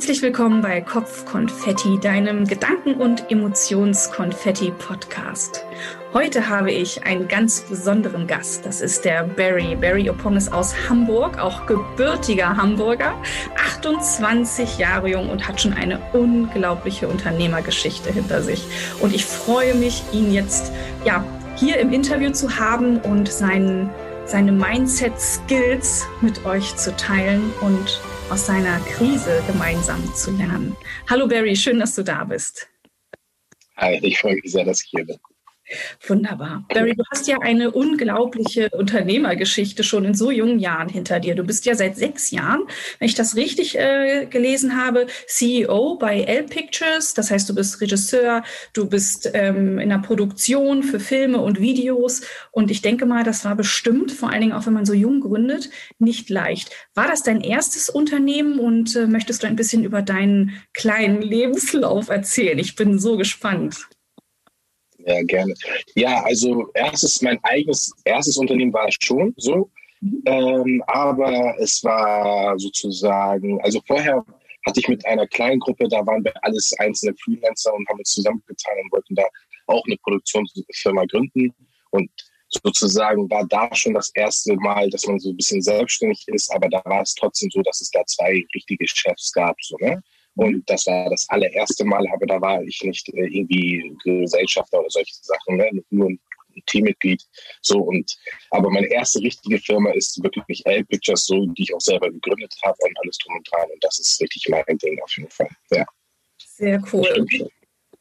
Herzlich willkommen bei Kopfkonfetti, deinem Gedanken- und Emotionskonfetti-Podcast. Heute habe ich einen ganz besonderen Gast. Das ist der Barry. Barry Opong ist aus Hamburg, auch gebürtiger Hamburger, 28 Jahre jung und hat schon eine unglaubliche Unternehmergeschichte hinter sich. Und ich freue mich, ihn jetzt ja, hier im Interview zu haben und seinen, seine Mindset-Skills mit euch zu teilen und aus seiner Krise gemeinsam zu lernen. Hallo Barry, schön, dass du da bist. Hi, ich freue mich sehr, dass ich hier bin. Wunderbar. Barry, du hast ja eine unglaubliche Unternehmergeschichte schon in so jungen Jahren hinter dir. Du bist ja seit sechs Jahren, wenn ich das richtig äh, gelesen habe, CEO bei L Pictures. Das heißt, du bist Regisseur, du bist ähm, in der Produktion für Filme und Videos. Und ich denke mal, das war bestimmt, vor allen Dingen auch wenn man so jung gründet, nicht leicht. War das dein erstes Unternehmen und äh, möchtest du ein bisschen über deinen kleinen Lebenslauf erzählen? Ich bin so gespannt. Ja, gerne. Ja, also erstes, mein eigenes erstes Unternehmen war schon so. Ähm, aber es war sozusagen, also vorher hatte ich mit einer kleinen Gruppe, da waren wir alles einzelne Freelancer und haben uns zusammengetan und wollten da auch eine Produktionsfirma gründen. Und sozusagen war da schon das erste Mal, dass man so ein bisschen selbstständig ist, aber da war es trotzdem so, dass es da zwei richtige Chefs gab. So, ne? Und das war das allererste Mal, aber da war ich nicht äh, irgendwie Gesellschafter oder solche Sachen, ne? nur ein Teammitglied. So und aber meine erste richtige Firma ist wirklich L Pictures, so die ich auch selber gegründet habe und alles drum und dran. Und das ist richtig mein Ding auf jeden Fall. Ja. Sehr cool.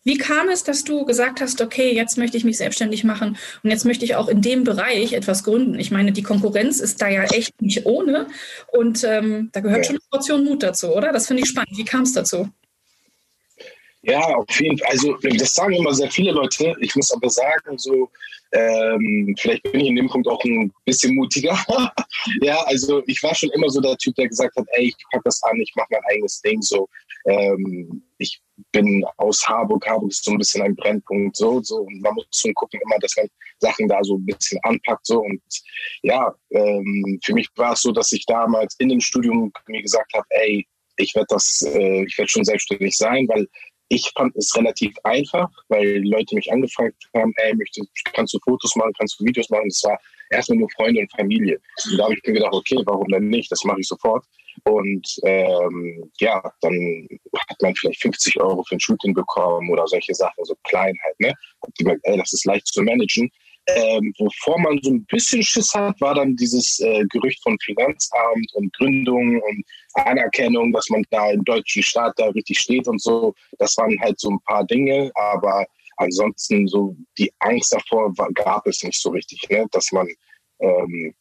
Wie kam es, dass du gesagt hast, okay, jetzt möchte ich mich selbstständig machen und jetzt möchte ich auch in dem Bereich etwas gründen? Ich meine, die Konkurrenz ist da ja echt nicht ohne und ähm, da gehört ja. schon eine Portion Mut dazu, oder? Das finde ich spannend. Wie kam es dazu? Ja, auf jeden Fall. Also das sagen immer sehr viele Leute. Ich muss aber sagen, so ähm, vielleicht bin ich in dem Punkt auch ein bisschen mutiger. ja, also ich war schon immer so der Typ, der gesagt hat, ey, ich packe das an, ich mache mein eigenes Ding. So, ähm, ich bin aus Harburg. Harburg ist so ein bisschen ein Brennpunkt, so, so. Und man muss schon gucken immer, dass man Sachen da so ein bisschen anpackt, so. Und ja, ähm, für mich war es so, dass ich damals in dem Studium mir gesagt habe, ey, ich werde das, äh, ich werde schon selbstständig sein, weil ich fand es relativ einfach, weil Leute mich angefragt haben, ey, möchtest, kannst du Fotos machen, kannst du Videos machen? Das war erstmal nur Freunde und Familie. Und da habe ich mir gedacht, okay, warum denn nicht? Das mache ich sofort. Und ähm, ja, dann hat man vielleicht 50 Euro für ein Shooting bekommen oder solche Sachen, so Kleinheit. Ne? Hab gemerkt, ey, das ist leicht zu managen. Ähm, wovor man so ein bisschen Schiss hat, war dann dieses äh, Gerücht von Finanzamt und Gründung und Anerkennung, dass man da im deutschen Staat da richtig steht und so. Das waren halt so ein paar Dinge, aber ansonsten so die Angst davor war, gab es nicht so richtig, ne? dass man ähm,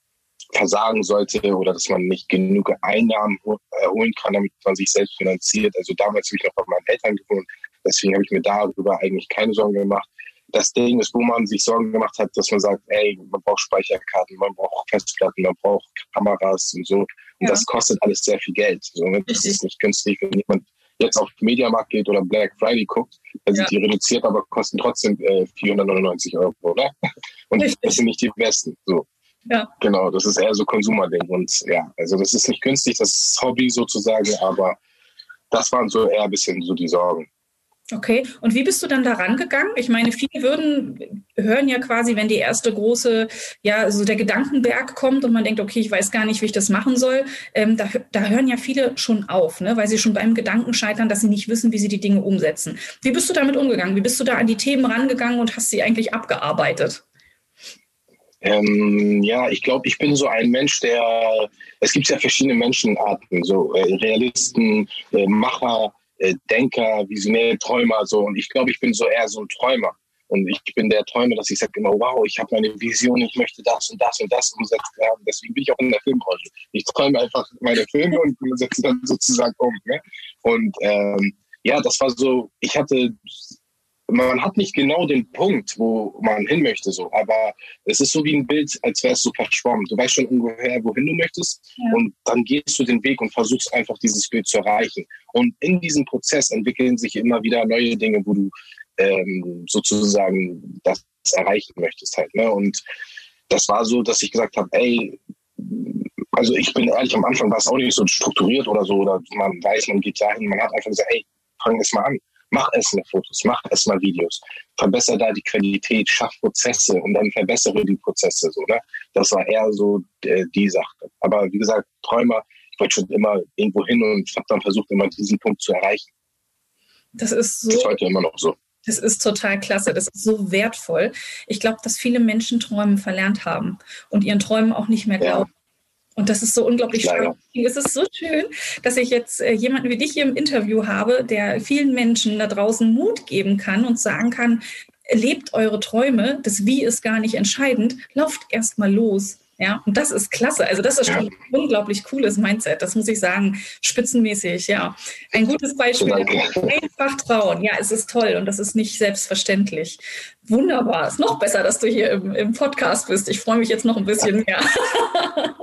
versagen sollte oder dass man nicht genug Einnahmen erholen kann, damit man sich selbst finanziert. Also damals habe ich noch bei meinen Eltern gewohnt, deswegen habe ich mir darüber eigentlich keine Sorgen gemacht. Das Ding ist, wo man sich Sorgen gemacht hat, dass man sagt, ey, man braucht Speicherkarten, man braucht Festplatten, man braucht Kameras und so. Und ja. das kostet alles sehr viel Geld. So, ne? Das ist nicht günstig, wenn jemand jetzt auf Mediamarkt geht oder Black Friday guckt, da sind ja. die reduziert, aber kosten trotzdem äh, 499 Euro, oder? Und Richtig. das sind nicht die besten. So. Ja. Genau, das ist eher so Konsumerding. Und ja, also das ist nicht günstig, das ist Hobby sozusagen, aber das waren so eher ein bisschen so die Sorgen. Okay, und wie bist du dann da rangegangen? Ich meine, viele würden hören ja quasi, wenn die erste große, ja, so der Gedankenberg kommt und man denkt, okay, ich weiß gar nicht, wie ich das machen soll. Ähm, da, da hören ja viele schon auf, ne? weil sie schon beim Gedanken scheitern, dass sie nicht wissen, wie sie die Dinge umsetzen. Wie bist du damit umgegangen? Wie bist du da an die Themen rangegangen und hast sie eigentlich abgearbeitet? Ähm, ja, ich glaube, ich bin so ein Mensch, der, es gibt ja verschiedene Menschenarten, so äh, Realisten, äh, Macher, äh, Denker, Visionäre, Träumer, so. Und ich glaube, ich bin so eher so ein Träumer. Und ich bin der Träumer, dass ich sage immer, wow, ich habe meine Vision, ich möchte das und das und das umsetzen. Ja, deswegen bin ich auch in der Filmbranche. Ich träume einfach meine Filme und setze dann sozusagen um. Ne? Und ähm, ja, das war so, ich hatte man hat nicht genau den Punkt, wo man hin möchte, so, aber es ist so wie ein Bild, als wärst du verschwommen. Du weißt schon ungefähr, wohin du möchtest, ja. und dann gehst du den Weg und versuchst einfach dieses Bild zu erreichen. Und in diesem Prozess entwickeln sich immer wieder neue Dinge, wo du ähm, sozusagen das erreichen möchtest halt. Ne? Und das war so, dass ich gesagt habe, ey, Also ich bin ehrlich, am Anfang war es auch nicht so strukturiert oder so, oder man weiß, man geht dahin, man hat einfach gesagt, hey, fang es mal an. Mach erstmal Fotos, mach erstmal Videos, verbessere da die Qualität, schaff Prozesse und dann verbessere die Prozesse. So, ne? Das war eher so äh, die Sache. Aber wie gesagt, Träumer, ich wollte schon immer irgendwo hin und habe dann versucht, immer diesen Punkt zu erreichen. Das ist so. Das ist heute immer noch so. Das ist total klasse. Das ist so wertvoll. Ich glaube, dass viele Menschen Träumen verlernt haben und ihren Träumen auch nicht mehr glauben. Ja. Und das ist so unglaublich schön. Es ist so schön, dass ich jetzt äh, jemanden wie dich hier im Interview habe, der vielen Menschen da draußen Mut geben kann und sagen kann, lebt eure Träume, das Wie ist gar nicht entscheidend, lauft erst mal los. Ja, und das ist klasse. Also das ist schon ein unglaublich cooles Mindset. Das muss ich sagen, spitzenmäßig. Ja, ein gutes Beispiel. Einfach trauen. Ja, es ist toll und das ist nicht selbstverständlich. Wunderbar. Ist noch besser, dass du hier im, im Podcast bist. Ich freue mich jetzt noch ein bisschen mehr.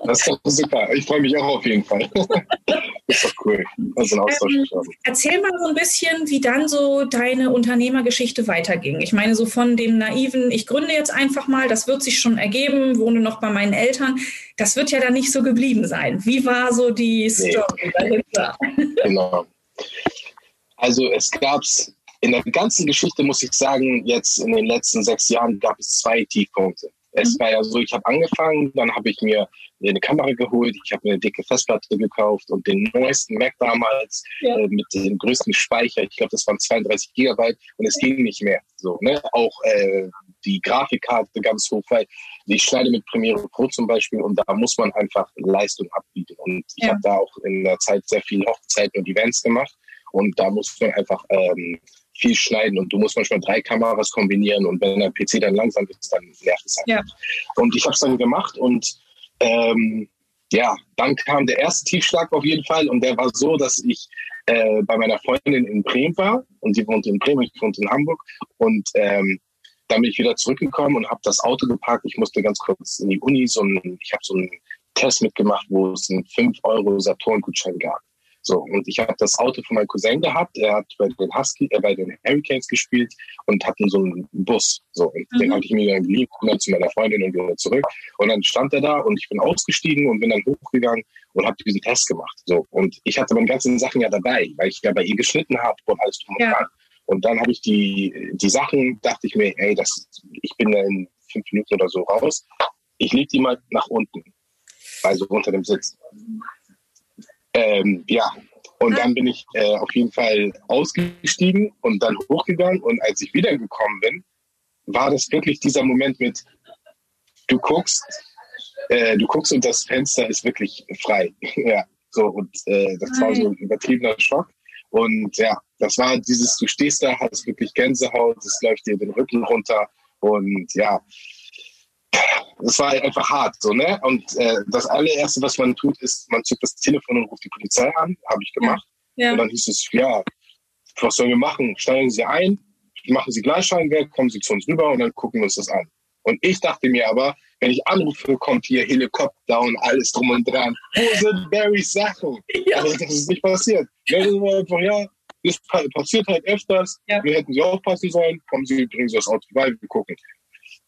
Das ist doch super. Ich freue mich auch auf jeden Fall. Das ist doch cool. Also ähm, erzähl mal so ein bisschen, wie dann so deine Unternehmergeschichte weiterging. Ich meine, so von dem naiven, ich gründe jetzt einfach mal, das wird sich schon ergeben, wohne noch bei meinen Eltern. Das wird ja dann nicht so geblieben sein. Wie war so die Story nee. dahinter? Genau. Also es gab in der ganzen Geschichte, muss ich sagen, jetzt in den letzten sechs Jahren gab es zwei Tiefpunkte. Es mhm. war ja so, ich habe angefangen, dann habe ich mir eine Kamera geholt, ich habe mir eine dicke Festplatte gekauft und den neuesten Mac damals ja. äh, mit dem größten Speicher, ich glaube, das waren 32 Gigabyte und es ging nicht mehr. So, ne? Auch äh, die Grafikkarte ganz hoch, weil ich schneide mit Premiere Pro zum Beispiel und da muss man einfach Leistung abbieten. Und ich ja. habe da auch in der Zeit sehr viele Hochzeiten und Events gemacht und da muss man einfach ähm, viel schneiden und du musst manchmal drei Kameras kombinieren und wenn der PC dann langsam ist, dann nervt es einfach. Ja. Und ich habe es dann gemacht und ähm, ja, dann kam der erste Tiefschlag auf jeden Fall und der war so, dass ich äh, bei meiner Freundin in Bremen war und die wohnt in Bremen, ich wohnt in Hamburg und ähm, dann bin ich wieder zurückgekommen und habe das Auto geparkt. Ich musste ganz kurz in die Uni, so ein, ich habe so einen Test mitgemacht, wo es einen 5 Euro Saturn-Gutschein gab. So, und ich habe das Auto von meinem Cousin gehabt. Er hat bei den Husky, äh, bei den Hurricanes gespielt und hatten so einen Bus. So, und mhm. den habe ich mir dann geliehen, dann zu meiner Freundin und wieder zurück. Und dann stand er da und ich bin ausgestiegen und bin dann hochgegangen und habe diesen Test gemacht. So, und ich hatte meine ganzen Sachen ja dabei, weil ich ja bei ihr geschnitten habe und alles drum und dran. Und dann habe ich die, die Sachen, dachte ich mir, ey, das, ich bin da in fünf Minuten oder so raus. Ich leg die mal nach unten, also unter dem Sitz. Ähm, ja, und dann bin ich äh, auf jeden Fall ausgestiegen und dann hochgegangen. Und als ich wiedergekommen bin, war das wirklich dieser Moment mit, du guckst, äh, du guckst und das Fenster ist wirklich frei. ja, so und äh, das war so ein übertriebener Schock. Und ja, das war dieses, du stehst da, hast wirklich Gänsehaut, es läuft dir den Rücken runter und ja, das war einfach hart, so, ne? Und äh, das allererste, was man tut, ist, man zückt das Telefon und ruft die Polizei an. Habe ich gemacht. Ja. Und dann hieß es, ja, was sollen wir machen? Steigen Sie ein, machen Sie Gleichscheinwerk, kommen Sie zu uns rüber und dann gucken wir uns das an. Und ich dachte mir aber, wenn ich anrufe, kommt hier Helikopter und alles drum und dran. Wo sind Barrys Sachen? Ja. Aber das ist nicht passiert. Einfach, ja, das passiert halt öfters. Ja. Wir hätten Sie aufpassen sollen. Kommen Sie, bringen Sie das Auto vorbei, wir gucken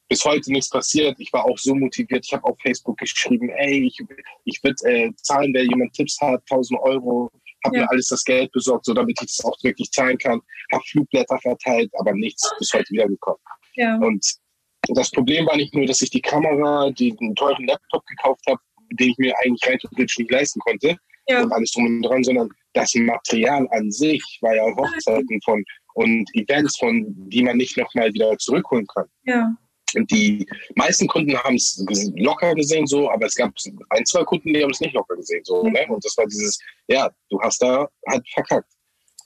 bis heute nichts passiert. Ich war auch so motiviert. Ich habe auf Facebook geschrieben, ey, ich, ich würde äh, zahlen, wer jemand Tipps hat, 1000 Euro. Habe ja. mir alles das Geld besorgt, so damit ich es auch wirklich zahlen kann. Habe Flugblätter verteilt, aber nichts bis heute wiedergekommen. Ja. Und das Problem war nicht nur, dass ich die Kamera, den teuren Laptop gekauft habe, den ich mir eigentlich rein theoretisch nicht leisten konnte ja. und alles drum und dran, sondern das Material an sich war ja Hochzeiten von und Events, von die man nicht nochmal wieder zurückholen kann. Ja. Und die meisten Kunden haben es locker gesehen, so, aber es gab ein, zwei Kunden, die haben es nicht locker gesehen, so, ne? Und das war dieses, ja, du hast da halt verkackt.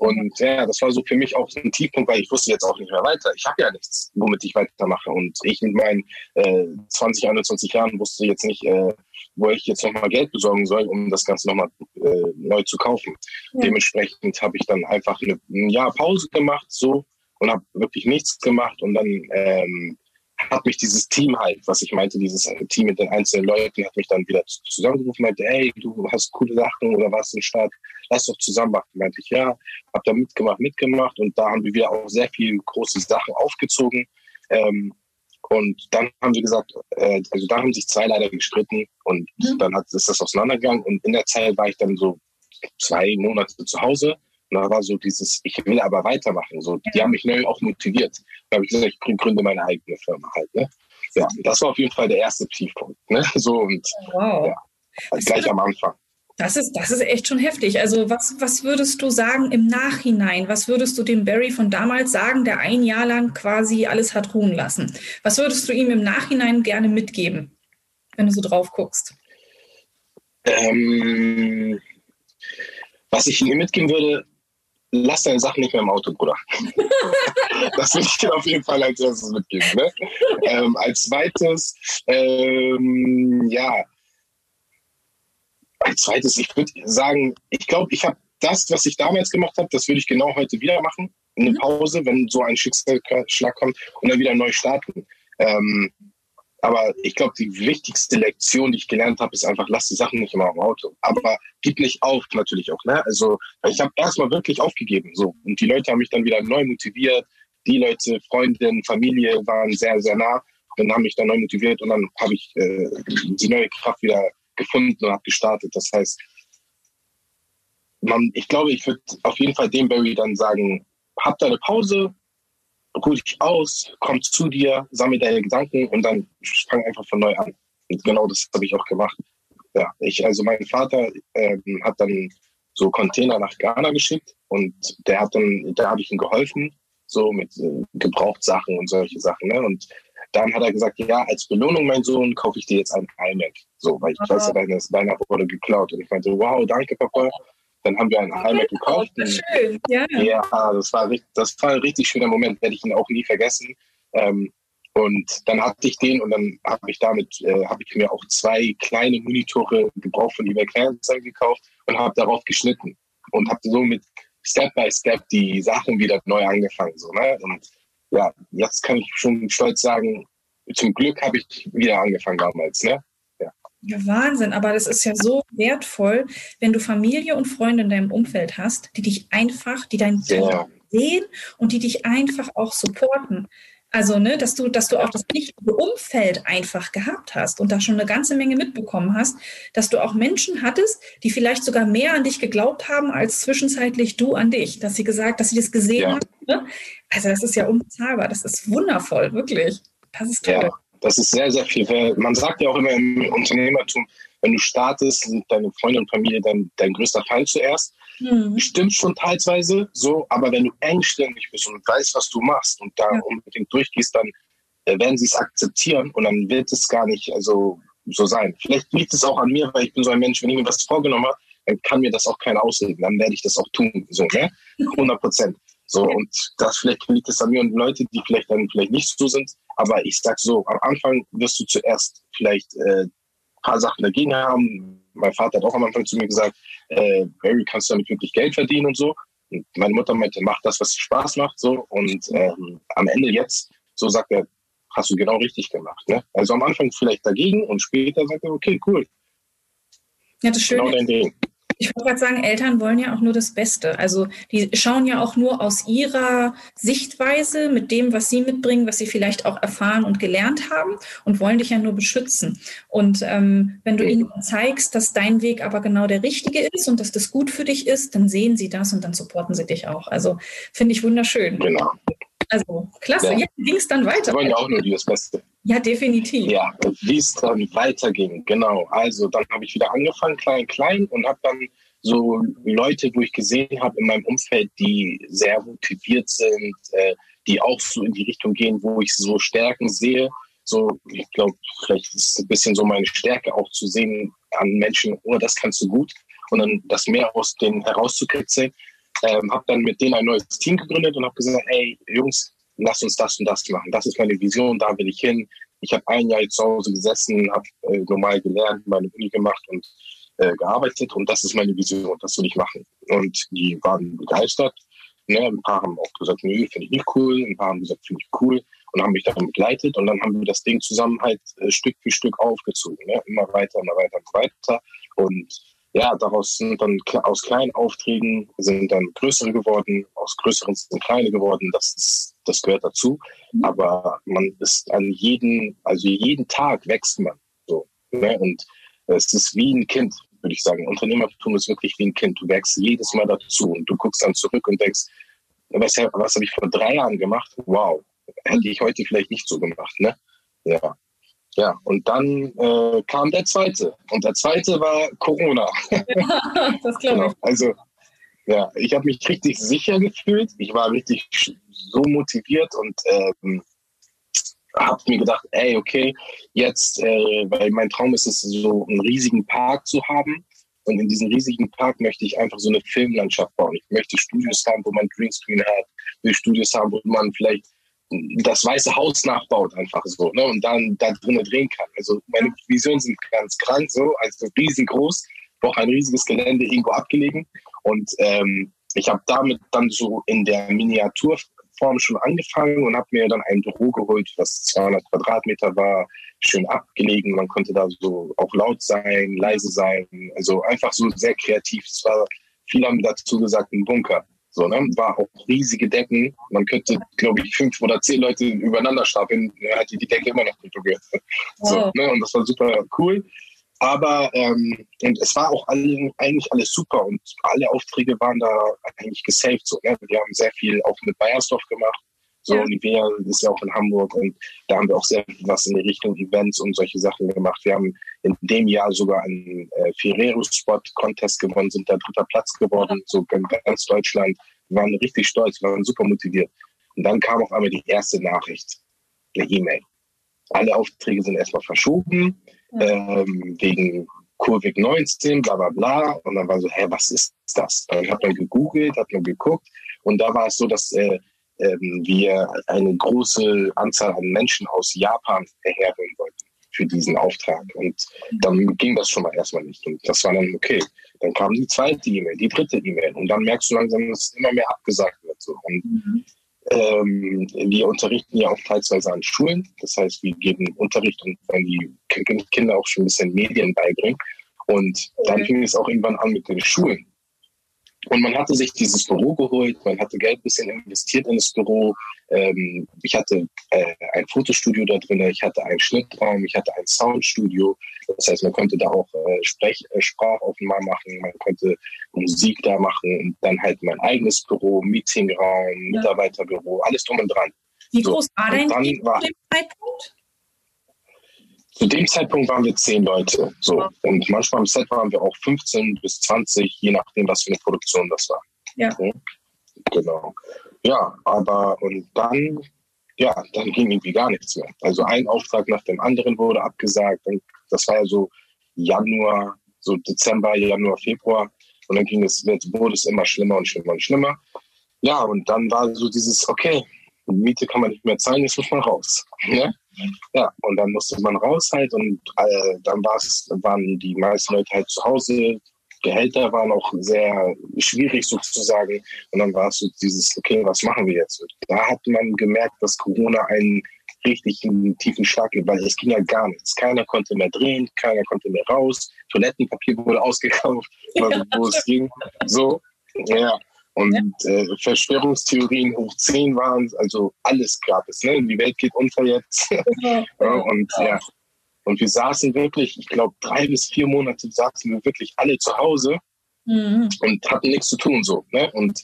Und ja, das war so für mich auch ein Tiefpunkt, weil ich wusste jetzt auch nicht mehr weiter. Ich habe ja nichts, womit ich weitermache. Und ich mit meinen äh, 20, 21 Jahren wusste jetzt nicht, äh, wo ich jetzt nochmal Geld besorgen soll, um das Ganze nochmal äh, neu zu kaufen. Ja. Dementsprechend habe ich dann einfach eine, ein Jahr Pause gemacht, so, und habe wirklich nichts gemacht. Und dann ähm, hat mich dieses Team halt, was ich meinte, dieses Team mit den einzelnen Leuten, hat mich dann wieder zusammengerufen, meinte, hey, du hast coole Sachen oder was im Start, lass doch zusammen machen. Meinte ich, ja, hab da mitgemacht, mitgemacht und da haben wir wieder auch sehr viele große Sachen aufgezogen. Ähm, Und dann haben wir gesagt, äh, also da haben sich zwei leider gestritten und mhm. dann hat, ist das auseinandergegangen. Und in der Zeit war ich dann so zwei Monate zu Hause. Und da war so dieses, ich will aber weitermachen. So, die haben mich neu auch motiviert. Da habe ich gesagt, ich gründe meine eigene Firma halt. Ne? Ja, das war auf jeden Fall der erste Tiefpunkt. Ne? So und wow. ja, also gleich am Anfang. Das ist, das ist echt schon heftig. Also was, was würdest du sagen im Nachhinein? Was würdest du dem Barry von damals sagen, der ein Jahr lang quasi alles hat ruhen lassen? Was würdest du ihm im Nachhinein gerne mitgeben, wenn du so drauf guckst? Ähm, was ich ihm mitgeben würde, lass deine Sachen nicht mehr im Auto, Bruder. das würde ich dir auf jeden Fall als erstes mitgeben. Ne? Ähm, als zweites, ähm, ja, als zweites, ich würde sagen, ich glaube, ich habe das, was ich damals gemacht habe, das würde ich genau heute wieder machen. Eine mhm. Pause, wenn so ein Schicksalsschlag kommt und dann wieder neu starten. Ähm, aber ich glaube, die wichtigste Lektion, die ich gelernt habe, ist einfach, lass die Sachen nicht immer im Auto. Aber gib nicht auf, natürlich auch. Ne? Also ich habe erstmal wirklich aufgegeben. So. Und die Leute haben mich dann wieder neu motiviert. Die Leute, Freundinnen, Familie waren sehr, sehr nah und haben mich dann neu motiviert. Und dann habe ich äh, die neue Kraft wieder gefunden und habe gestartet. Das heißt, man, ich glaube, ich würde auf jeden Fall dem Barry dann sagen, hab deine Pause, ruh dich aus, komm zu dir, sammle deine Gedanken und dann fang einfach von neu an. Und genau das habe ich auch gemacht. Ja, ich, also mein Vater ähm, hat dann so Container nach Ghana geschickt und der hat dann, da habe ich ihm geholfen, so mit äh, Gebrauchtsachen und solche Sachen. Ne? Und dann hat er gesagt, ja, als Belohnung, mein Sohn, kaufe ich dir jetzt ein iMac. So, weil ich Aha. weiß ja, deine, deiner wurde geklaut. Und ich meinte, wow, danke, Papa. Dann haben wir ein iMac gekauft. Das schön, ja. Ja, das war, das war ein richtig schöner Moment, werde ich ihn auch nie vergessen. Ähm, und dann hatte ich den und dann habe ich damit, äh, habe ich mir auch zwei kleine Monitore gebraucht von eBay Kleinanzeigen gekauft und habe darauf geschnitten und habe so mit Step by Step die Sachen wieder neu angefangen. So, ne? Und ja, jetzt kann ich schon stolz sagen, zum Glück habe ich wieder angefangen damals. Ne? Ja. Wahnsinn, aber das ist ja so wertvoll, wenn du Familie und Freunde in deinem Umfeld hast, die dich einfach, die dein ja. sehen und die dich einfach auch supporten. Also, ne, dass du, dass du auch das richtige Umfeld einfach gehabt hast und da schon eine ganze Menge mitbekommen hast, dass du auch Menschen hattest, die vielleicht sogar mehr an dich geglaubt haben, als zwischenzeitlich du an dich, dass sie gesagt, dass sie das gesehen ja. haben. Ne? Also, das ist ja unbezahlbar. Das ist wundervoll, wirklich. Das ist toll. Ja, das ist sehr, sehr viel. Man sagt ja auch immer im Unternehmertum, wenn du startest, sind deine Freunde und Familie dein, dein größter Feind zuerst. Mhm. Stimmt schon teilweise so, aber wenn du engständig bist und weißt, was du machst und da ja. unbedingt durchgehst, dann äh, werden sie es akzeptieren und dann wird es gar nicht also, so sein. Vielleicht liegt es auch an mir, weil ich bin so ein Mensch, wenn ich mir was vorgenommen habe, dann kann mir das auch keiner ausreden. Dann werde ich das auch tun. So, ne? 100 Prozent. So, und das vielleicht liegt es an mir und Leute, die vielleicht dann vielleicht nicht so sind. Aber ich sag so, am Anfang wirst du zuerst vielleicht äh, paar Sachen dagegen haben. Mein Vater hat auch am Anfang zu mir gesagt, äh, Barry, kannst du damit wirklich Geld verdienen und so. Und meine Mutter meinte, mach das, was Spaß macht, so. Und ähm, am Ende jetzt, so sagt er, hast du genau richtig gemacht. Ne? Also am Anfang vielleicht dagegen und später sagt er, okay, cool. Ja, das Schöne, genau dein Ding. Ich wollte gerade sagen, Eltern wollen ja auch nur das Beste. Also die schauen ja auch nur aus ihrer Sichtweise mit dem, was sie mitbringen, was sie vielleicht auch erfahren und gelernt haben und wollen dich ja nur beschützen. Und ähm, wenn du ihnen zeigst, dass dein Weg aber genau der richtige ist und dass das gut für dich ist, dann sehen sie das und dann supporten sie dich auch. Also finde ich wunderschön. Genau. Also klasse, ja. jetzt ging es dann weiter. Wir wollen ja auch nur das Beste. Ja, definitiv. Ja, wie es dann weiterging, genau. Also dann habe ich wieder angefangen, klein, klein und habe dann so Leute, wo ich gesehen habe in meinem Umfeld, die sehr motiviert sind, äh, die auch so in die Richtung gehen, wo ich so Stärken sehe. So, ich glaube, vielleicht ist es ein bisschen so meine Stärke auch zu sehen an Menschen, oh, das kannst du gut und dann das mehr aus denen herauszukitzeln. Ähm, habe dann mit denen ein neues Team gegründet und habe gesagt, hey Jungs, lass uns das und das machen. Das ist meine Vision, da will ich hin. Ich habe ein Jahr zu Hause gesessen, habe äh, normal gelernt, meine Uni gemacht und äh, gearbeitet und das ist meine Vision, das will ich machen. Und die waren begeistert. Ne? Ein paar haben auch gesagt, nö, finde ich nicht cool. Ein paar haben gesagt, finde ich cool und haben mich dann begleitet und dann haben wir das Ding zusammen halt äh, Stück für Stück aufgezogen. Ne? Immer weiter, immer weiter, immer weiter. Und ja, daraus sind dann aus kleinen Aufträgen sind dann größere geworden, aus größeren sind kleine geworden. Das ist das gehört dazu. Mhm. Aber man ist an jeden, also jeden Tag wächst man so. Ne? Und es ist wie ein Kind, würde ich sagen. Unternehmertum ist wirklich wie ein Kind. Du wächst jedes Mal dazu und du guckst dann zurück und denkst, was, was habe ich vor drei Jahren gemacht? Wow, hätte ich heute vielleicht nicht so gemacht, ne? Ja. Ja, und dann äh, kam der zweite. Und der zweite war Corona. Ja, das glaube ich. Genau. Also, ja, ich habe mich richtig sicher gefühlt. Ich war richtig so motiviert und ähm, habe mir gedacht, ey, okay, jetzt, äh, weil mein Traum ist es, so einen riesigen Park zu haben. Und in diesem riesigen Park möchte ich einfach so eine Filmlandschaft bauen. Ich möchte Studios haben, wo man Greenscreen hat, will Studios haben, wo man vielleicht das Weiße Haus nachbaut, einfach so, ne? Und dann da drinnen drehen kann. Also meine Visionen sind ganz krank so, also riesengroß, brauche ein riesiges Gelände irgendwo abgelegen. Und ähm, ich habe damit dann so in der Miniaturform schon angefangen und habe mir dann ein Büro geholt, was 200 Quadratmeter war, schön abgelegen. Man konnte da so auch laut sein, leise sein, also einfach so sehr kreativ. Es war, viele haben dazu gesagt, ein Bunker. So, ne? War auch riesige Decken. Man könnte, glaube ich, fünf oder zehn Leute übereinander stapeln. Er hat die Decke immer noch kontrolliert. So, ne? Und das war super cool. Aber ähm, und es war auch alle, eigentlich alles super und alle Aufträge waren da eigentlich gesaved. So, ne? Wir haben sehr viel auch mit Bayersdorf gemacht. So, ja. Olivia ist ja auch in Hamburg und da haben wir auch sehr viel was in die Richtung Events und solche Sachen gemacht. Wir haben in dem Jahr sogar einen äh, Ferrero-Spot-Contest gewonnen, sind da dritter Platz geworden, ja. so in ganz Deutschland. Wir waren richtig stolz, waren super motiviert. Und dann kam auf einmal die erste Nachricht, eine E-Mail. Alle Aufträge sind erstmal verschoben. Ähm, wegen Covid 19, bla bla bla. Und dann war so, hä, was ist das? Dann hat man gegoogelt, hat man geguckt und da war es so, dass äh, ähm, wir eine große Anzahl an Menschen aus Japan herholen wollten für diesen Auftrag. Und dann ging das schon mal erstmal nicht. Und das war dann okay. Dann kam die zweite E-Mail, die dritte E-Mail. Und dann merkst du langsam, dass immer mehr abgesagt wird. So. Und mhm. ähm, wir unterrichten ja auch teilweise an Schulen. Das heißt, wir geben Unterricht und wollen die Kinder auch schon ein bisschen Medien beibringen. Und dann fing es auch irgendwann an mit den Schulen. Und man hatte sich dieses Büro geholt, man hatte Geld ein bisschen investiert in das Büro. Ähm, ich hatte äh, ein Fotostudio da drin, ich hatte einen Schnittraum, ich hatte ein Soundstudio. Das heißt, man konnte da auch äh, Sprech, äh, Sprachaufnahmen machen, man konnte Musik da machen und dann halt mein eigenes Büro, Meetingraum, Mitarbeiterbüro, alles drum und dran. Wie groß so, war dein Team zu dem Zeitpunkt? Zu dem Zeitpunkt waren wir zehn Leute. So. Und manchmal am Set waren wir auch 15 bis 20, je nachdem, was für eine Produktion das war. Ja. Mhm. Genau. Ja, aber und dann, ja, dann ging irgendwie gar nichts mehr. Also ein Auftrag nach dem anderen wurde abgesagt. Und das war ja so Januar, so Dezember, Januar, Februar. Und dann ging es, wurde es immer schlimmer und schlimmer und schlimmer. Ja, und dann war so dieses, okay, Miete kann man nicht mehr zahlen, jetzt muss man raus. Ne? Ja, und dann musste man raus halt und äh, dann waren die meisten Leute halt zu Hause. Gehälter waren auch sehr schwierig sozusagen. Und dann war es so dieses, okay, was machen wir jetzt? Und da hat man gemerkt, dass Corona einen richtig einen tiefen Schlag gibt, weil es ging ja gar nichts. Keiner konnte mehr drehen, keiner konnte mehr raus. Toilettenpapier wurde ausgekauft, wo es ging. So, ja. Und ja. äh, Verschwörungstheorien hoch 10 waren, also alles gab es. Ne? Die Welt geht unter jetzt. ja, und ja. Und wir saßen wirklich, ich glaube, drei bis vier Monate saßen wir wirklich alle zu Hause mhm. und hatten nichts zu tun so. Ne? Und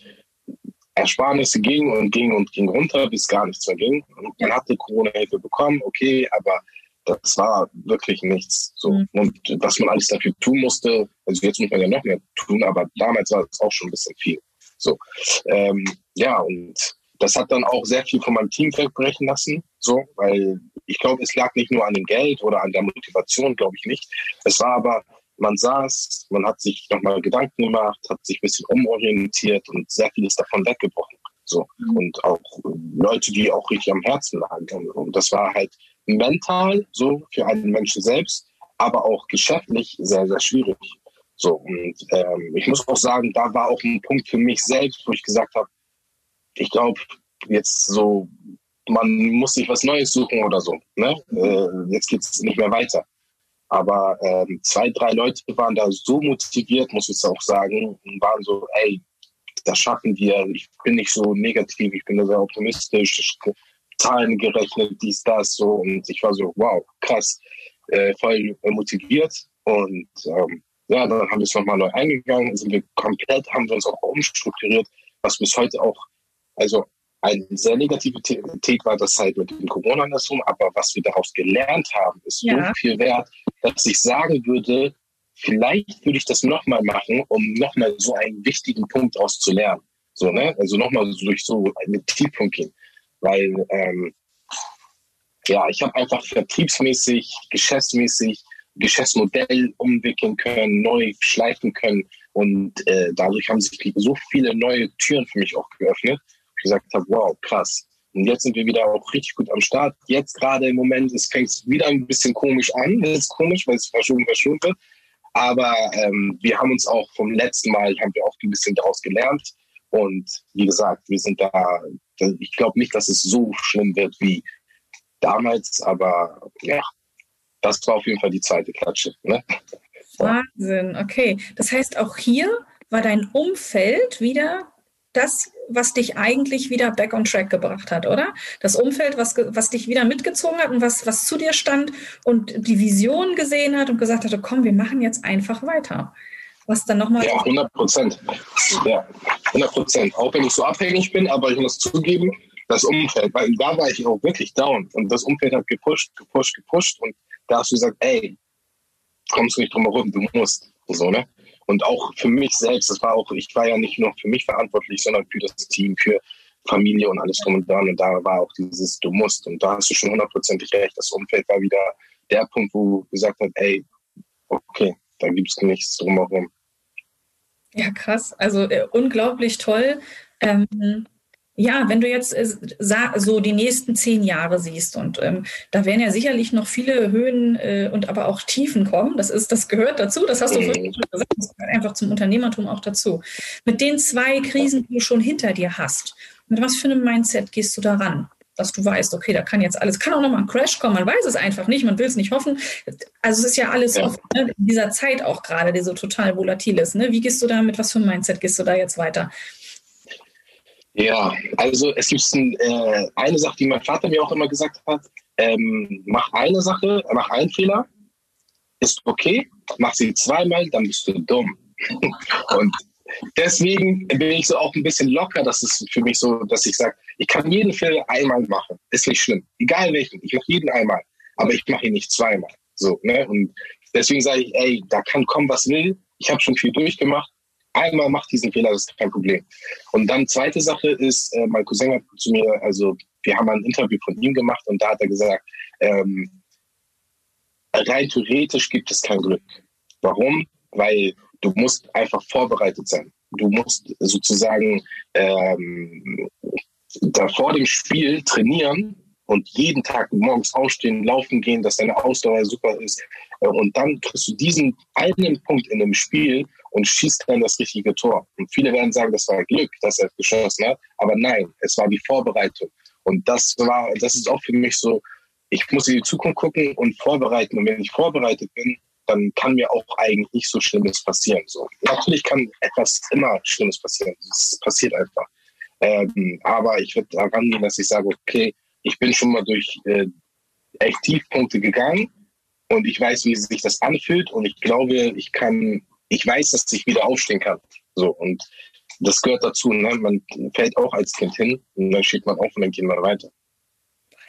Ersparnisse gingen und gingen und gingen runter, bis gar nichts mehr ging. Und man hatte Corona-Hilfe bekommen, okay, aber das war wirklich nichts. So. Mhm. Und was man alles dafür tun musste, also jetzt muss man ja noch mehr tun, aber damals war es auch schon ein bisschen viel. So, ähm, ja, und das hat dann auch sehr viel von meinem Team wegbrechen lassen, so, weil ich glaube, es lag nicht nur an dem Geld oder an der Motivation, glaube ich nicht. Es war aber, man saß, man hat sich nochmal Gedanken gemacht, hat sich ein bisschen umorientiert und sehr viel ist davon weggebrochen. So. Mhm. Und auch Leute, die auch richtig am Herzen lagen. Und das war halt mental so für einen Menschen selbst, aber auch geschäftlich sehr, sehr schwierig. So, und ähm, ich muss auch sagen, da war auch ein Punkt für mich selbst, wo ich gesagt habe, ich glaube, jetzt so, man muss sich was Neues suchen oder so. Ne? Äh, jetzt geht's nicht mehr weiter. Aber ähm, zwei, drei Leute waren da so motiviert, muss ich auch sagen, und waren so, ey, das schaffen wir. Ich bin nicht so negativ, ich bin sehr optimistisch. Zahlen gerechnet, dies, das, so. Und ich war so, wow, krass, äh, voll motiviert. Und ähm, ja, dann haben wir es nochmal neu eingegangen, sind wir komplett, haben wir uns auch umstrukturiert, was bis heute auch, also eine sehr negative Negativität war das halt mit dem Corona andersrum, aber was wir daraus gelernt haben, ist ja. so viel wert, dass ich sagen würde, vielleicht würde ich das nochmal machen, um nochmal so einen wichtigen Punkt auszulernen. So, ne? Also nochmal so durch so einen Tiefpunkt gehen. Weil, ähm, ja, ich habe einfach vertriebsmäßig, geschäftsmäßig, Geschäftsmodell umwickeln können, neu schleifen können. Und äh, dadurch haben sich so viele neue Türen für mich auch geöffnet. Ich gesagt habe, wow, krass. Und jetzt sind wir wieder auch richtig gut am Start. Jetzt gerade im Moment, es fängt wieder ein bisschen komisch an. Es ist komisch, weil es verschoben, verschoben wird. Aber ähm, wir haben uns auch vom letzten Mal, haben wir auch ein bisschen daraus gelernt. Und wie gesagt, wir sind da, ich glaube nicht, dass es so schlimm wird wie damals, aber ja, das war auf jeden Fall die zweite Klatsche. Ne? Wahnsinn, okay. Das heißt, auch hier war dein Umfeld wieder das, was dich eigentlich wieder back on track gebracht hat, oder? Das Umfeld, was, was dich wieder mitgezogen hat und was, was zu dir stand und die Vision gesehen hat und gesagt hatte, komm, wir machen jetzt einfach weiter. Was dann nochmal. Ja, 100 Prozent. Ja, 100 Prozent. Auch wenn ich so abhängig bin, aber ich muss zugeben, das Umfeld, weil da war ich auch wirklich down und das Umfeld hat gepusht, gepusht, gepusht und da hast du gesagt, ey, kommst du nicht drum herum, du musst. So, ne? Und auch für mich selbst, das war auch, ich war ja nicht nur für mich verantwortlich, sondern für das Team, für Familie und alles drum und dran. Und da war auch dieses, du musst. Und da hast du schon hundertprozentig recht. Das Umfeld war wieder der Punkt, wo gesagt hat, ey, okay, da gibt es nichts drumherum. Ja, krass. Also äh, unglaublich toll. Ähm, ja, wenn du jetzt äh, so die nächsten zehn Jahre siehst und ähm, da werden ja sicherlich noch viele Höhen äh, und aber auch Tiefen kommen. Das ist, das gehört dazu. Das hast du vorhin schon gesagt. Das gehört einfach zum Unternehmertum auch dazu. Mit den zwei Krisen, die du schon hinter dir hast, mit was für einem Mindset gehst du daran? Dass du weißt, okay, da kann jetzt alles, kann auch nochmal ein Crash kommen, man weiß es einfach nicht, man will es nicht hoffen. Also es ist ja alles ja. Oft, ne, in dieser Zeit auch gerade, die so total volatil ist. Ne? Wie gehst du da, mit was für einem Mindset gehst du da jetzt weiter? Ja, also es gibt ein, äh, eine Sache, die mein Vater mir auch immer gesagt hat. Ähm, mach eine Sache, mach einen Fehler, ist okay. Mach sie zweimal, dann bist du dumm. Und deswegen bin ich so auch ein bisschen locker. Das ist für mich so, dass ich sage, ich kann jeden Fehler einmal machen. Ist nicht schlimm. Egal welchen. Ich mache jeden einmal. Aber ich mache ihn nicht zweimal. So, ne? Und deswegen sage ich, ey, da kann kommen, was will. Ich habe schon viel durchgemacht einmal macht diesen Fehler, das ist kein Problem. Und dann zweite Sache ist, äh, mein Cousin hat zu mir, also wir haben ein Interview von ihm gemacht und da hat er gesagt, ähm, rein theoretisch gibt es kein Glück. Warum? Weil du musst einfach vorbereitet sein. Du musst sozusagen ähm, da vor dem Spiel trainieren und jeden Tag morgens aufstehen, laufen gehen, dass deine Ausdauer super ist. Äh, und dann kriegst du diesen einen Punkt in dem Spiel und schießt dann das richtige Tor. Und viele werden sagen, das war Glück, dass er geschossen hat. Aber nein, es war die Vorbereitung. Und das war, das ist auch für mich so, ich muss in die Zukunft gucken und vorbereiten. Und wenn ich vorbereitet bin, dann kann mir auch eigentlich nicht so Schlimmes passieren. So. Natürlich kann etwas immer Schlimmes passieren. Es passiert einfach. Ähm, aber ich würde daran gehen, dass ich sage, okay, ich bin schon mal durch äh, echt Tiefpunkte gegangen und ich weiß, wie sich das anfühlt und ich glaube, ich kann ich weiß, dass ich wieder aufstehen kann. So und das gehört dazu. Ne? Man fällt auch als Kind hin und dann steht man auf und dann geht man weiter.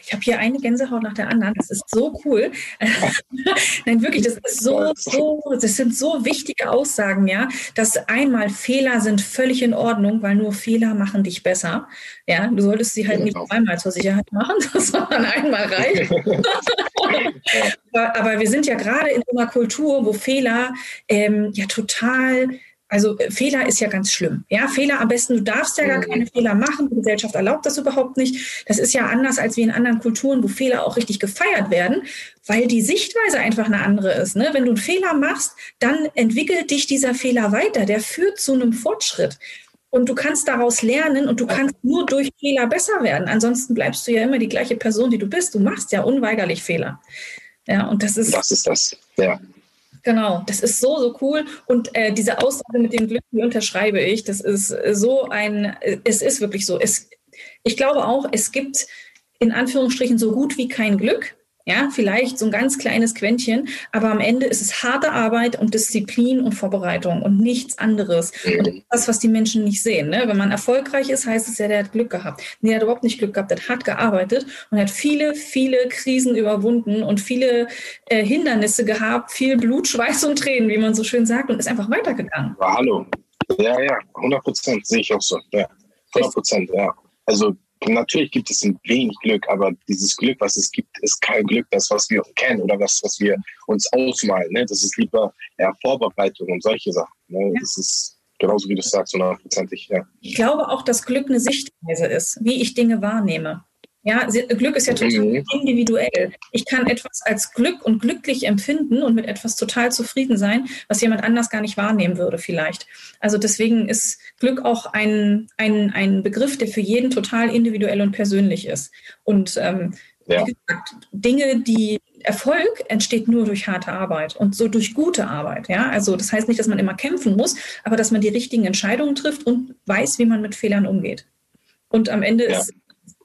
Ich habe hier eine Gänsehaut nach der anderen. Das ist so cool. Nein, wirklich, das ist so, so, das sind so wichtige Aussagen, ja, dass einmal Fehler sind völlig in Ordnung, weil nur Fehler machen dich besser. Ja, du solltest sie halt genau. nicht zweimal zur Sicherheit machen, sondern einmal reicht. aber, aber, wir sind ja gerade in einer Kultur, wo Fehler ähm, ja total also äh, Fehler ist ja ganz schlimm. Ja, Fehler am besten, du darfst ja gar mhm. keine Fehler machen. Die Gesellschaft erlaubt das überhaupt nicht. Das ist ja anders als wie in anderen Kulturen, wo Fehler auch richtig gefeiert werden, weil die Sichtweise einfach eine andere ist. Ne? Wenn du einen Fehler machst, dann entwickelt dich dieser Fehler weiter. Der führt zu einem Fortschritt. Und du kannst daraus lernen und du kannst nur durch Fehler besser werden. Ansonsten bleibst du ja immer die gleiche Person, die du bist. Du machst ja unweigerlich Fehler. Ja, und das ist. Das ist das, ja. Genau, das ist so, so cool. Und äh, diese Aussage mit dem Glück, die unterschreibe ich. Das ist so ein, es ist wirklich so. Es, ich glaube auch, es gibt in Anführungsstrichen so gut wie kein Glück. Ja, vielleicht so ein ganz kleines Quäntchen, aber am Ende ist es harte Arbeit und Disziplin und Vorbereitung und nichts anderes. Und das das, was die Menschen nicht sehen. Ne? Wenn man erfolgreich ist, heißt es ja, der hat Glück gehabt. Nee, der hat überhaupt nicht Glück gehabt, der hat gearbeitet und hat viele, viele Krisen überwunden und viele äh, Hindernisse gehabt, viel Blut, Schweiß und Tränen, wie man so schön sagt, und ist einfach weitergegangen. Ja, hallo. Ja, ja, 100 Prozent sehe ich auch so. Ja, 100 Prozent, ja. Also natürlich gibt es ein wenig Glück, aber dieses Glück, was es gibt, ist kein Glück, das, was wir kennen oder was, was wir uns ausmalen. Ne? Das ist lieber eher Vorbereitung und solche Sachen. Ne? Ja. Das ist genauso, wie du sagst, hundertprozentig. Ja. Ich glaube auch, dass Glück eine Sichtweise ist, wie ich Dinge wahrnehme. Ja, Glück ist ja total mhm. individuell. Ich kann etwas als Glück und glücklich empfinden und mit etwas total zufrieden sein, was jemand anders gar nicht wahrnehmen würde vielleicht. Also deswegen ist Glück auch ein, ein, ein Begriff, der für jeden total individuell und persönlich ist. Und ähm, ja. wie gesagt, Dinge, die Erfolg entsteht nur durch harte Arbeit und so durch gute Arbeit. Ja, also das heißt nicht, dass man immer kämpfen muss, aber dass man die richtigen Entscheidungen trifft und weiß, wie man mit Fehlern umgeht. Und am Ende ja. ist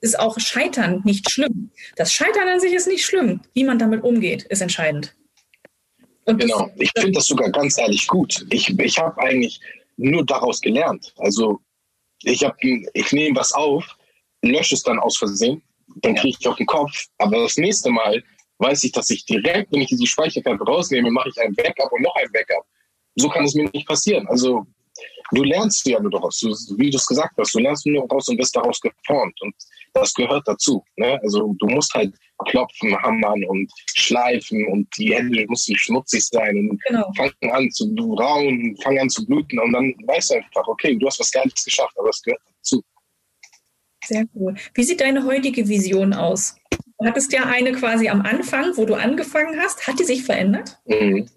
ist auch Scheitern nicht schlimm. Das Scheitern an sich ist nicht schlimm. Wie man damit umgeht, ist entscheidend. Und genau, ich finde das sogar ganz ehrlich gut. Ich, ich habe eigentlich nur daraus gelernt. Also ich, hab, ich nehme was auf, lösche es dann aus Versehen, dann kriege ich auf den Kopf. Aber das nächste Mal weiß ich, dass ich direkt, wenn ich diese Speicherkarte rausnehme, mache ich ein Backup und noch ein Backup. So kann es mir nicht passieren. Also du lernst ja nur daraus, du, wie du es gesagt hast, du lernst nur daraus und wirst daraus geformt. Und das gehört dazu. Ne? Also du musst halt klopfen, hammern und schleifen und die Hände müssen schmutzig sein und genau. fangen an zu rauen, fangen an zu bluten und dann weißt du einfach, okay, du hast was Geiles geschafft, aber es gehört dazu. Sehr cool. Wie sieht deine heutige Vision aus? Du hattest ja eine quasi am Anfang, wo du angefangen hast. Hat die sich verändert? Mhm.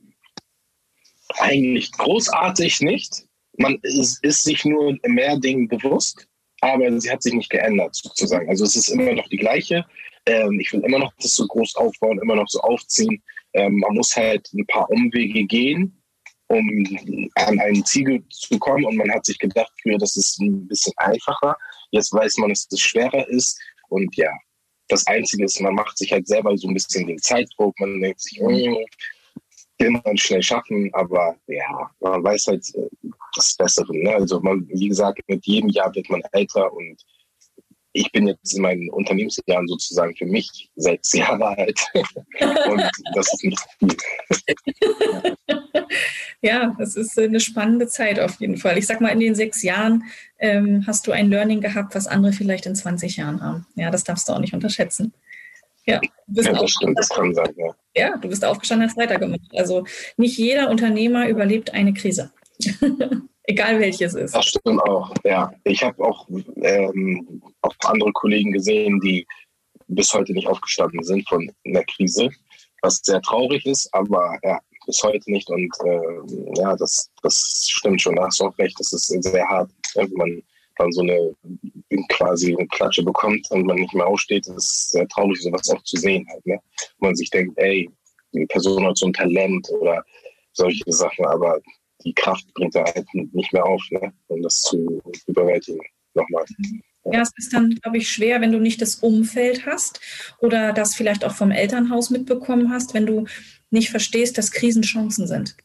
Eigentlich großartig nicht. Man ist, ist sich nur mehr Dingen bewusst aber sie hat sich nicht geändert sozusagen. Also es ist immer noch die gleiche. Ähm, ich will immer noch das so groß aufbauen, immer noch so aufziehen. Ähm, man muss halt ein paar Umwege gehen, um an ein Ziel zu kommen. Und man hat sich gedacht, früher, das ist ein bisschen einfacher. Jetzt weiß man, dass es schwerer ist. Und ja, das Einzige ist, man macht sich halt selber so ein bisschen den Zeitdruck. Man denkt sich, oh, will man schnell schaffen, aber ja, man weiß halt äh, das Bessere. Ne? Also man, wie gesagt, mit jedem Jahr wird man älter und ich bin jetzt in meinen Unternehmensjahren sozusagen für mich sechs Jahre alt und das ist nicht viel. ja, es ist eine spannende Zeit auf jeden Fall. Ich sag mal, in den sechs Jahren ähm, hast du ein Learning gehabt, was andere vielleicht in 20 Jahren haben. Ja, das darfst du auch nicht unterschätzen. Ja, ja das stimmt, das kann sein, ja. Ja, du bist aufgestanden, hast weitergemacht. Also nicht jeder Unternehmer überlebt eine Krise. Egal welches ist. Das stimmt auch, ja. Ich habe auch, ähm, auch andere Kollegen gesehen, die bis heute nicht aufgestanden sind von einer Krise, was sehr traurig ist, aber ja, bis heute nicht. Und äh, ja, das, das stimmt schon, da hast du auch recht, das ist sehr hart, wenn man dann so eine quasi eine Klatsche bekommt und man nicht mehr aufsteht, ist sehr traurig, sowas auch zu sehen halt, ne? man sich denkt, ey, die Person hat so ein Talent oder solche Sachen, aber die Kraft bringt er halt nicht mehr auf, ne? um das zu überwältigen. Nochmal. Ja, es ist dann, glaube ich, schwer, wenn du nicht das Umfeld hast oder das vielleicht auch vom Elternhaus mitbekommen hast, wenn du nicht verstehst, dass Krisen Chancen sind.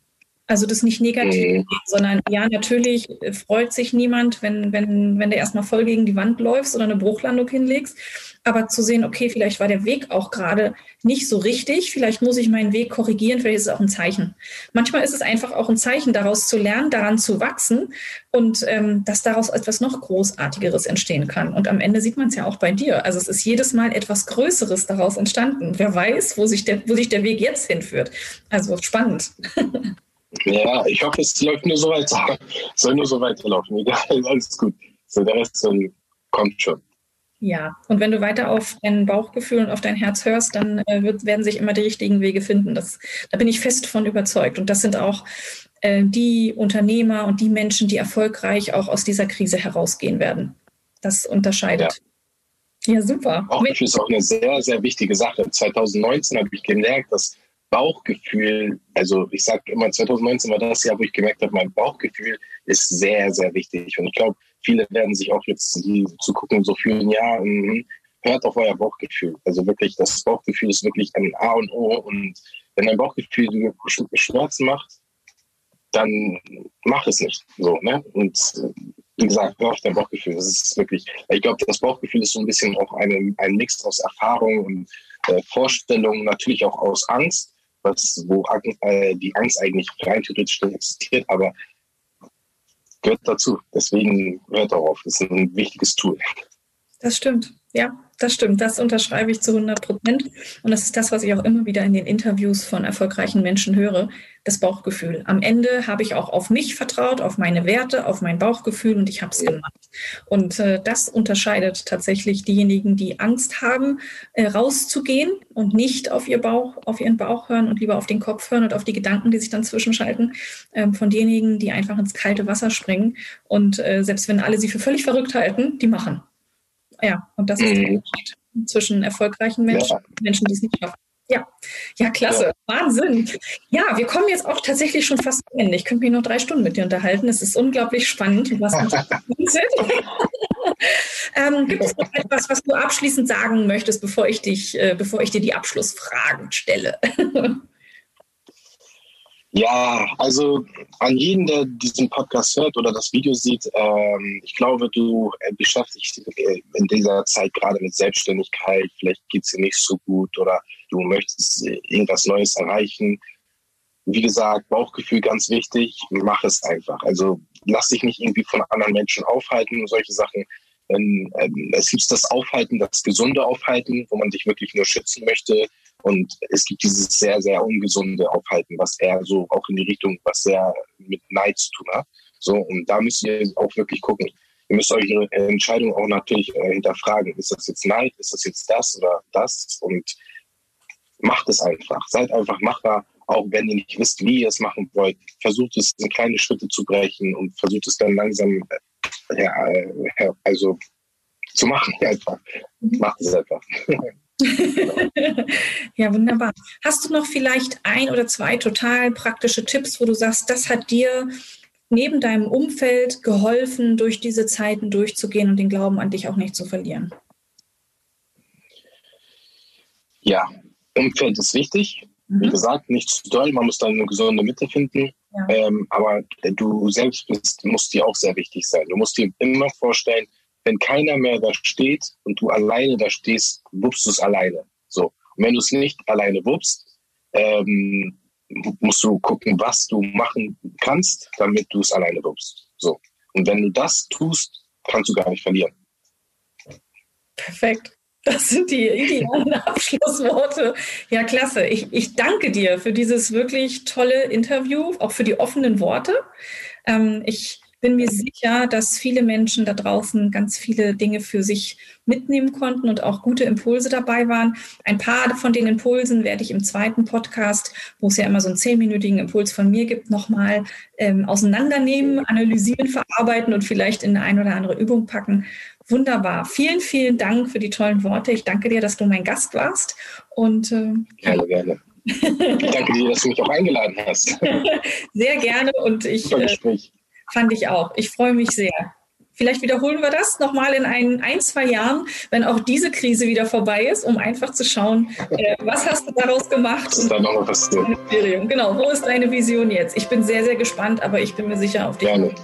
Also das nicht negativ, mhm. sondern ja, natürlich freut sich niemand, wenn, wenn, wenn du erstmal voll gegen die Wand läufst oder eine Bruchlandung hinlegst. Aber zu sehen, okay, vielleicht war der Weg auch gerade nicht so richtig, vielleicht muss ich meinen Weg korrigieren, vielleicht ist es auch ein Zeichen. Manchmal ist es einfach auch ein Zeichen, daraus zu lernen, daran zu wachsen und ähm, dass daraus etwas noch Großartigeres entstehen kann. Und am Ende sieht man es ja auch bei dir. Also es ist jedes Mal etwas Größeres daraus entstanden. Wer weiß, wo sich der, wo sich der Weg jetzt hinführt. Also spannend. Ja, ich hoffe, es läuft nur so weiter. Es soll nur so weiterlaufen. Egal, alles gut. So, der Rest kommt schon. Ja, und wenn du weiter auf dein Bauchgefühl und auf dein Herz hörst, dann äh, wird, werden sich immer die richtigen Wege finden. Das, da bin ich fest von überzeugt. Und das sind auch äh, die Unternehmer und die Menschen, die erfolgreich auch aus dieser Krise herausgehen werden. Das unterscheidet. Ja, ja super. Bauchgefühl ist auch eine sehr, sehr wichtige Sache. 2019 habe ich gemerkt, dass Bauchgefühl, also ich sage immer, 2019 war das Jahr, wo ich gemerkt habe, mein Bauchgefühl ist sehr, sehr wichtig. Und ich glaube, viele werden sich auch jetzt die zugucken, so fühlen, ja, mh, hört auf euer Bauchgefühl. Also wirklich, das Bauchgefühl ist wirklich ein A und O. Und wenn dein Bauchgefühl Schmerzen macht, dann mach es nicht. So, ne? Und wie gesagt, hör auf dein Bauchgefühl. Das ist wirklich, ich glaube, das Bauchgefühl ist so ein bisschen auch eine, ein Mix aus Erfahrung und äh, Vorstellung, natürlich auch aus Angst was, wo äh, die Angst eigentlich rein theoretisch existiert, aber gehört dazu. Deswegen hört darauf. Das ist ein wichtiges Tool. Das stimmt. Ja, das stimmt. Das unterschreibe ich zu 100 Prozent. Und das ist das, was ich auch immer wieder in den Interviews von erfolgreichen Menschen höre, das Bauchgefühl. Am Ende habe ich auch auf mich vertraut, auf meine Werte, auf mein Bauchgefühl und ich habe es gemacht. Und äh, das unterscheidet tatsächlich diejenigen, die Angst haben, äh, rauszugehen und nicht auf ihr Bauch, auf ihren Bauch hören und lieber auf den Kopf hören und auf die Gedanken, die sich dann zwischenschalten, äh, von denjenigen, die einfach ins kalte Wasser springen und äh, selbst wenn alle sie für völlig verrückt halten, die machen. Ja, und das ist der mhm. Unterschied zwischen erfolgreichen Menschen ja. und Menschen, die es nicht schaffen. Ja, ja, klasse. Ja. Wahnsinn. Ja, wir kommen jetzt auch tatsächlich schon fast am Ende. Ich könnte mich noch drei Stunden mit dir unterhalten. Es ist unglaublich spannend, was sind. ähm, gibt es noch etwas, was du abschließend sagen möchtest, bevor ich dich, äh, bevor ich dir die Abschlussfragen stelle? Ja, also an jeden, der diesen Podcast hört oder das Video sieht, ähm, ich glaube, du äh, beschäftigst dich äh, in dieser Zeit gerade mit Selbstständigkeit. Vielleicht geht es dir nicht so gut oder du möchtest äh, irgendwas Neues erreichen. Wie gesagt, Bauchgefühl ganz wichtig. Mach es einfach. Also lass dich nicht irgendwie von anderen Menschen aufhalten und solche Sachen. Ähm, es gibt das Aufhalten, das gesunde Aufhalten, wo man dich wirklich nur schützen möchte und es gibt dieses sehr, sehr ungesunde Aufhalten, was eher so auch in die Richtung, was sehr mit Neid zu tun hat. So, und da müsst ihr auch wirklich gucken. Ihr müsst eure Entscheidung auch natürlich äh, hinterfragen. Ist das jetzt Neid? Ist das jetzt das oder das? Und macht es einfach. Seid einfach machbar, auch wenn ihr nicht wisst, wie ihr es machen wollt. Versucht es in kleine Schritte zu brechen und versucht es dann langsam, äh, ja, äh, also zu machen einfach. Macht es einfach. ja, wunderbar. Hast du noch vielleicht ein oder zwei total praktische Tipps, wo du sagst, das hat dir neben deinem Umfeld geholfen, durch diese Zeiten durchzugehen und den Glauben an dich auch nicht zu verlieren? Ja, Umfeld ist wichtig. Mhm. Wie gesagt, nicht zu doll, man muss da eine gesunde Mitte finden. Ja. Ähm, aber du selbst bist, musst dir auch sehr wichtig sein. Du musst dir immer vorstellen, wenn keiner mehr da steht und du alleine da stehst, wuppst du es alleine. So. Und wenn du es nicht alleine wuppst, ähm, musst du gucken, was du machen kannst, damit du es alleine wuppst. So. Und wenn du das tust, kannst du gar nicht verlieren. Perfekt. Das sind die idealen Abschlussworte. Ja, klasse. Ich, ich danke dir für dieses wirklich tolle Interview, auch für die offenen Worte. Ähm, ich bin mir sicher, dass viele Menschen da draußen ganz viele Dinge für sich mitnehmen konnten und auch gute Impulse dabei waren. Ein paar von den Impulsen werde ich im zweiten Podcast, wo es ja immer so einen zehnminütigen Impuls von mir gibt, nochmal ähm, auseinandernehmen, analysieren, verarbeiten und vielleicht in eine oder andere Übung packen. Wunderbar. Vielen, vielen Dank für die tollen Worte. Ich danke dir, dass du mein Gast warst. Und, äh, gerne, gerne. Ich danke dir, dass du mich auch eingeladen hast. Sehr gerne und ich. Äh, Fand ich auch. Ich freue mich sehr. Vielleicht wiederholen wir das nochmal in ein, ein, zwei Jahren, wenn auch diese Krise wieder vorbei ist, um einfach zu schauen, äh, was hast du daraus gemacht? Was ist da noch passiert? Genau, wo ist deine Vision jetzt? Ich bin sehr, sehr gespannt, aber ich bin mir sicher, auf dich Gerne.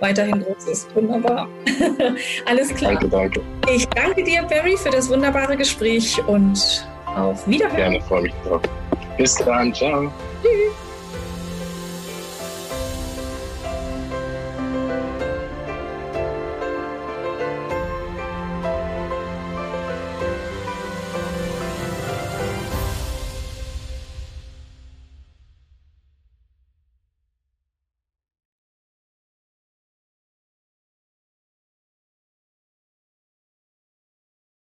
weiterhin groß ist. Wunderbar. Alles klar. Danke, danke. Ich danke dir, Barry, für das wunderbare Gespräch und auf Wiederhören. Gerne, freue mich drauf. Bis dann, ciao. Tschüss.